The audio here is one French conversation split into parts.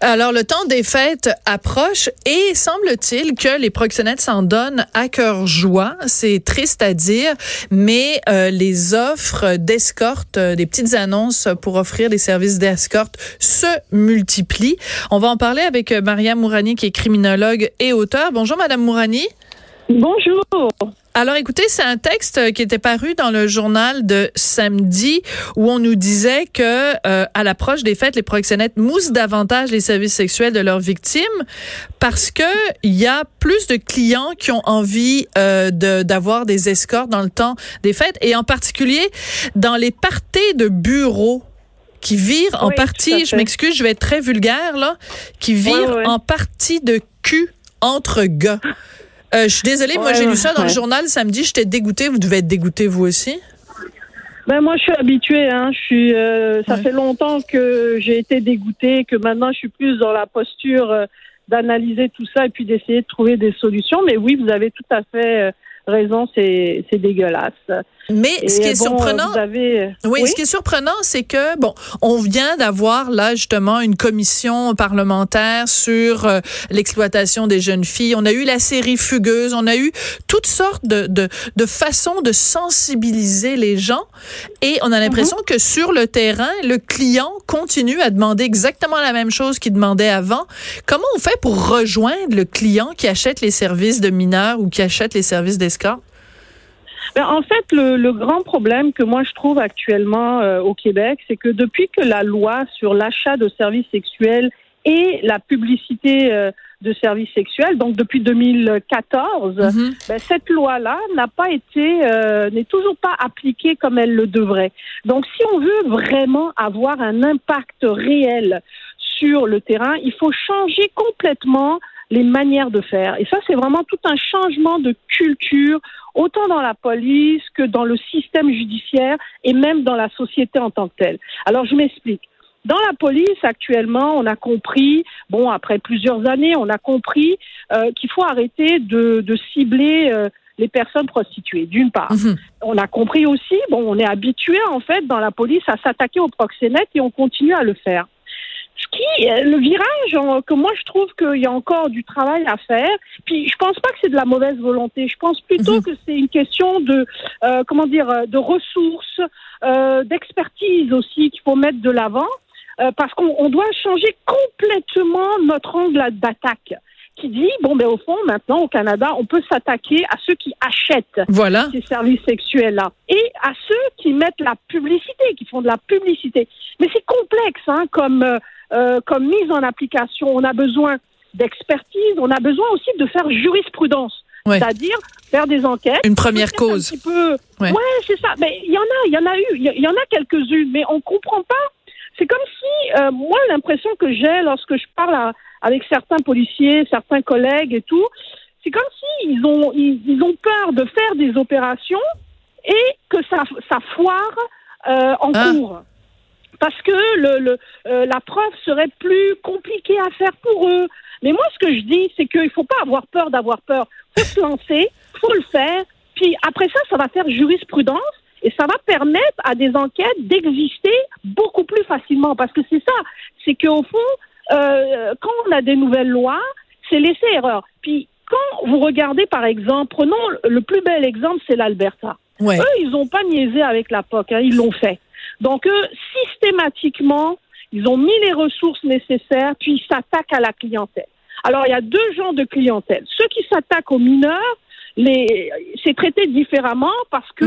Alors, le temps des fêtes approche et semble-t-il que les proxénètes s'en donnent à cœur joie. C'est triste à dire, mais euh, les offres d'escorte, euh, des petites annonces pour offrir des services d'escorte se multiplient. On va en parler avec euh, Maria Mourani, qui est criminologue et auteur. Bonjour, Madame Mourani. Bonjour. Alors écoutez, c'est un texte qui était paru dans le journal de samedi où on nous disait que euh, à l'approche des fêtes, les proxénètes moussent davantage les services sexuels de leurs victimes parce que il y a plus de clients qui ont envie euh, d'avoir des escortes dans le temps des fêtes et en particulier dans les parties de bureaux qui virent en partie, je m'excuse, je vais être très vulgaire là, qui virent en partie de cul entre gars. Euh, je suis désolée, moi j'ai lu ça dans le journal samedi, j'étais dégoûtée, vous devez être dégoûtée vous aussi. Ben moi je suis habituée, hein. Je suis, euh, ça fait longtemps que j'ai été dégoûtée, que maintenant je suis plus dans la posture euh, d'analyser tout ça et puis d'essayer de trouver des solutions. Mais oui, vous avez tout à fait raison, c'est dégueulasse. Mais ce qui est surprenant, oui, ce qui est surprenant, c'est que bon, on vient d'avoir là justement une commission parlementaire sur euh, l'exploitation des jeunes filles. On a eu la série Fugueuse, on a eu toutes sortes de de, de façons de sensibiliser les gens, et on a l'impression mhm. que sur le terrain, le client continue à demander exactement la même chose qu'il demandait avant. Comment on fait pour rejoindre le client qui achète les services de mineurs ou qui achète les services d'escorte? Ben, en fait, le, grand problème que moi je trouve actuellement euh, au Québec, c'est que depuis que la loi sur l'achat de services sexuels et la publicité euh, de services sexuels, donc depuis 2014, mhm. ben, cette loi-là n'a pas été, euh, n'est toujours pas appliquée comme elle le devrait. Donc, si on veut vraiment avoir un impact réel sur le terrain, il faut changer complètement les manières de faire. Et ça, c'est vraiment tout un changement de culture, autant dans la police que dans le système judiciaire et même dans la société en tant que telle. Alors, je m'explique. Dans la police, actuellement, on a compris, bon, après plusieurs années, on a compris euh, qu'il faut arrêter de, de cibler euh, les personnes prostituées, d'une part. Mhm. On a compris aussi, bon, on est habitué, en fait, dans la police, à s'attaquer aux proxénètes et on continue à le faire ce qui, euh, le virage que moi je trouve qu'il y a encore du travail à faire. Puis je pense pas que c'est de la mauvaise volonté. Je pense plutôt mhm. que c'est une question de euh, comment dire euh, de ressources, euh, d'expertise aussi qu'il faut mettre de l'avant euh, parce qu'on doit changer complètement notre angle d'attaque qui dit bon ben au fond maintenant au Canada on peut s'attaquer à ceux qui achètent voilà. ces services sexuels là et à ceux qui mettent la publicité qui font de la publicité mais c'est complexe hein comme euh, comme mise en application. On a besoin d'expertise, on a besoin aussi de faire jurisprudence. C'est-à-dire faire des enquêtes. Une première cause. Un Ouais, c'est ça. Mais il y en a, il y en a eu, il y en a quelques-unes, mais on comprend pas. C'est comme si, euh, moi, l'impression que j'ai lorsque je parle avec certains policiers, certains collègues et tout, c'est comme si ils ont, ils, ont peur de faire des opérations et que ça, ça foire euh, en ah. cours parce que le, le euh, la preuve serait plus compliquée à faire pour eux. Mais moi, ce que je dis, c'est qu'il ne faut pas avoir peur d'avoir peur. faut se lancer, faut le faire. Puis après ça, ça va faire jurisprudence et ça va permettre à des enquêtes d'exister beaucoup plus facilement. Parce que c'est ça, c'est qu'au fond, euh, quand on a des nouvelles lois, c'est laisser erreur. Puis quand vous regardez, par exemple, prenons le plus bel exemple, c'est l'Alberta. Eux, ils n'ont pas niaisé avec la POC, hein, ils l'ont fait. Donc, eux, systématiquement, ils ont mis les ressources nécessaires, puis ils s'attaquent à la clientèle. Alors, il y a deux genres de clientèle. Ceux qui s'attaquent aux mineurs, les, c'est traité différemment parce que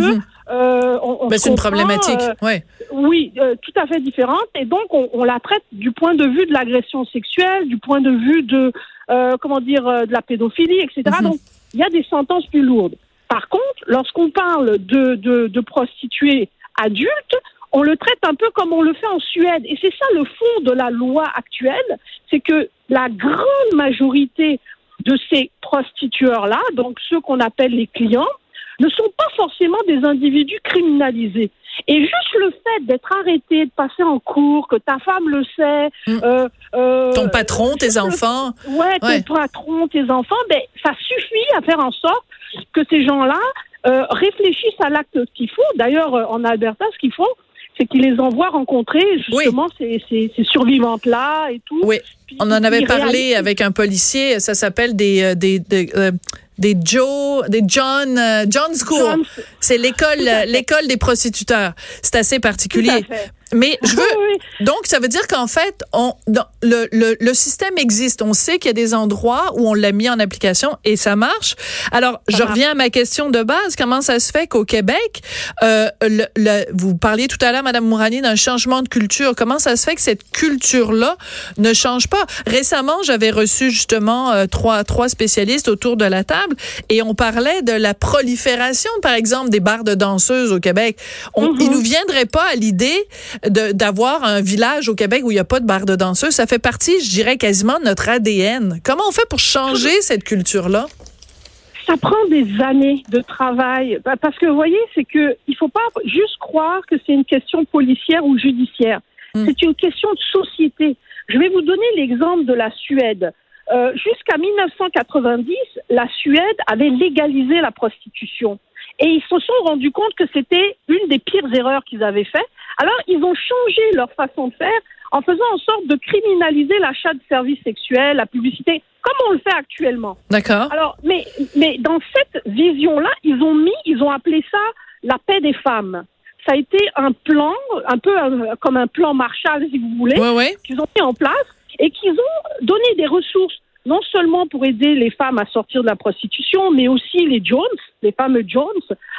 euh, on, c'est une problématique. Euh, oui, euh, tout à fait différente. Et donc, on, on, la traite du point de vue de l'agression sexuelle, du point de vue de euh, comment dire de la pédophilie, etc. Mhm. Donc, il y a des sentences plus lourdes. Par contre, lorsqu'on parle de, de, de prostituées adultes, on le traite un peu comme on le fait en Suède. Et c'est ça le fond de la loi actuelle, c'est que la grande majorité de ces prostitueurs-là, donc ceux qu'on appelle les clients, ne sont pas forcément des individus criminalisés. Et juste le fait d'être arrêté, de passer en cours, que ta femme le sait, Mm. euh, euh, Ton patron, tes le- enfants. ouais, ton patron, tes enfants, ben ça suffit à faire en sorte que ces gens-là euh, réfléchissent à l'acte qu'ils font. D'ailleurs, euh, en Alberta, ce qu'ils font, c'est qu'ils les envoient rencontrer justement ces, ces, ces survivantes-là et tout. Oui, Puis on en avait parlé réalisent- avec un policier. Ça s'appelle des euh, des des, euh, des Joe, des John, euh, John School. C'est l'école, l'école des prostituteurs. C'est assez particulier. Mais je veux, Oui, oui. donc, ça veut dire qu'en fait, on, le, le, le système existe. On sait qu'il y a des endroits où on l'a mis en application et ça marche. Alors, je marche. reviens à ma question de base. Comment ça se fait qu'au Québec, euh, le, le- vous parliez tout à l'heure, Madame Mourani, d'un changement de culture. Comment ça se fait que cette culture-là ne change pas? Récemment, j'avais reçu justement euh, trois, trois spécialistes autour de la table et on parlait de la prolifération, par exemple, des bars de danseuses au Québec. On, Mhm. Il nous viendrait pas à l'idée d'avoir un village au Québec où il n'y a pas de bar de danseuses. Ça fait partie, je dirais, quasiment de notre ADN. Comment on fait pour changer cette culture-là? Ça prend des années de travail. Bah, Parce que, vous voyez, c'est que il faut pas juste croire que c'est une question policière ou judiciaire. Mm. C'est une question de société. Je vais vous donner l'exemple de la Suède. Euh, Jusqu'à 1990, la Suède avait légalisé la prostitution. Et ils se sont rendus compte que c'était une des pires erreurs qu'ils avaient fait. Alors, ils ont changé leur façon de faire en faisant en sorte de criminaliser l'achat de services sexuels, la publicité, comme on le fait actuellement. D'accord? Alors, mais, mais dans cette vision-là, ils ont mis, ils ont appelé ça la paix des femmes. Ça a été un plan, un peu euh, comme un plan Marshall, si vous voulez, qu'ils ont mis en place et qu'ils ont donné des ressources, non seulement pour aider les femmes à sortir de la prostitution, mais aussi les Jones, les fameux Jones,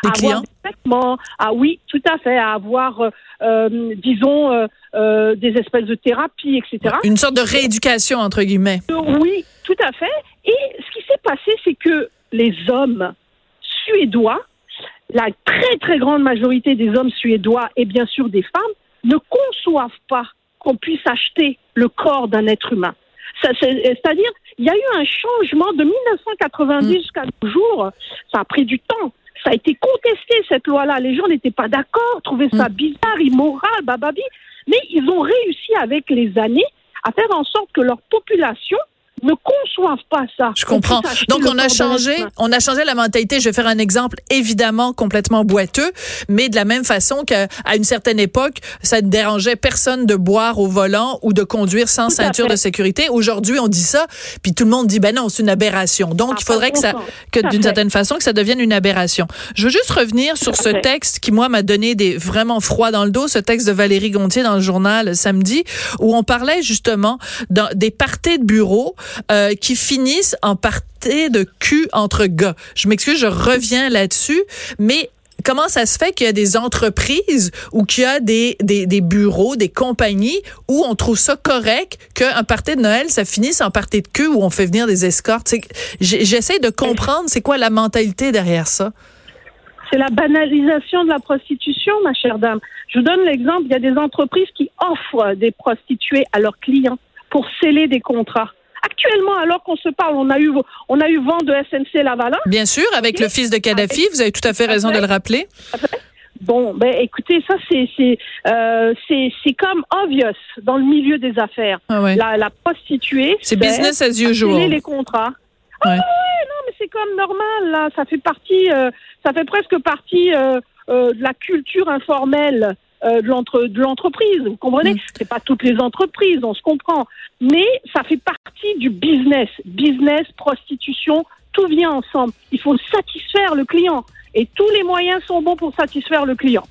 à avoir des traitements, à oui, tout à fait, à avoir, euh, euh, disons, euh, euh, des espèces de thérapies, etc. Une sorte de rééducation, entre guillemets. Oui, tout à fait. Et ce qui s'est passé, c'est que les hommes suédois, la très très grande majorité des hommes suédois et bien sûr des femmes, ne conçoivent pas qu'on puisse acheter le corps d'un être humain. C'est-à-dire, il y a eu un changement de 1990 jusqu'à nos jours. Ça a pris du temps. Ça a été contesté, cette loi-là. Les gens n'étaient pas d'accord, trouvaient ça bizarre, immoral, bababi. Mais ils ont réussi avec les années à faire en sorte que leur population ne conçoivent pas ça. Je comprends. Donc on a changé, on a changé la mentalité. Je vais faire un exemple évidemment complètement boiteux, mais de la même façon qu'à une certaine époque, ça ne dérangeait personne de boire au volant ou de conduire sans Tout ceinture de sécurité. Aujourd'hui, on dit ça, puis tout le monde dit ben non, c'est une aberration. Donc Ah, il faudrait que ça que d'une certaine façon que ça devienne une aberration. Je veux juste revenir sur ce fait. texte qui moi m'a donné des vraiment froid dans le dos, ce texte de Valérie Gontier dans le journal samedi où on parlait justement dans des parties de bureau euh, qui finissent en parties de cul entre gars. Je m'excuse, je reviens là-dessus, mais Comment ça se fait qu'il y a des entreprises ou qu'il y a des, des, bureaux, des compagnies où on trouve ça correct qu'un party de Noël, ça finisse en party de queue où on fait venir des escortes? J'essaie de comprendre c'est quoi la mentalité derrière ça. C'est la banalisation de la prostitution, ma chère dame. Je vous donne l'exemple, il y a des entreprises qui offrent des prostituées à leurs clients pour sceller des contrats. Actuellement, alors qu'on se parle, on a eu, on a eu vent de SNC Lavalin. Bien sûr, avec le fils de Kadhafi, vous avez tout à fait raison de le rappeler. Bon, ben écoutez, ça c'est c'est euh, c'est c'est comme obvious dans le milieu des affaires. Ah ouais. La, la prostituée, C'est business as usual. les contrats. Ah Ouais. ouais, non, mais c'est comme normal là. Ça fait partie, euh, ça fait presque partie euh, de la culture informelle de l'entre- de l'entreprise. Vous comprenez Mm. C'est pas toutes les entreprises, on se comprend, mais ça fait partie du business. Business, prostitution, tout vient ensemble. Il faut satisfaire le client et tous les moyens sont bons pour satisfaire le client.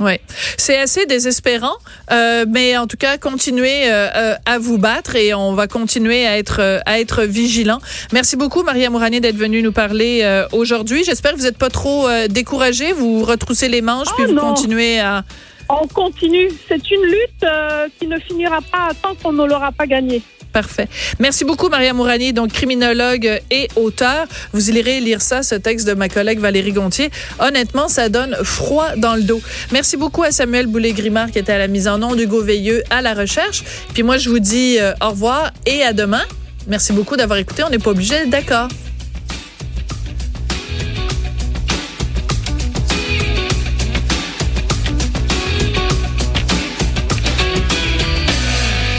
Ouais, c'est assez désespérant, euh, mais en tout cas, continuez euh, euh, à vous battre et on va continuer à être euh, à être vigilant. Merci beaucoup, Maria Mourani, d'être venue nous parler euh, aujourd'hui. J'espère que vous n'êtes pas trop euh, découragée. Vous retroussez les manches Oh puis vous non. continuez à. On continue. C'est une lutte euh, qui ne finira pas tant qu'on ne l'aura pas gagnée. Parfait. Merci beaucoup, Maria Mourani, donc criminologue et auteur. Vous irez lire ça, ce texte de ma collègue Valérie Gontier. Honnêtement, ça donne froid dans le dos. Merci beaucoup à Samuel Boulay-Grimard qui était à la mise en onde, Hugo Veilleux à la recherche. Puis moi, je vous dis euh, au revoir et à demain. Merci beaucoup d'avoir écouté. On n'est pas obligé d'être d'accord.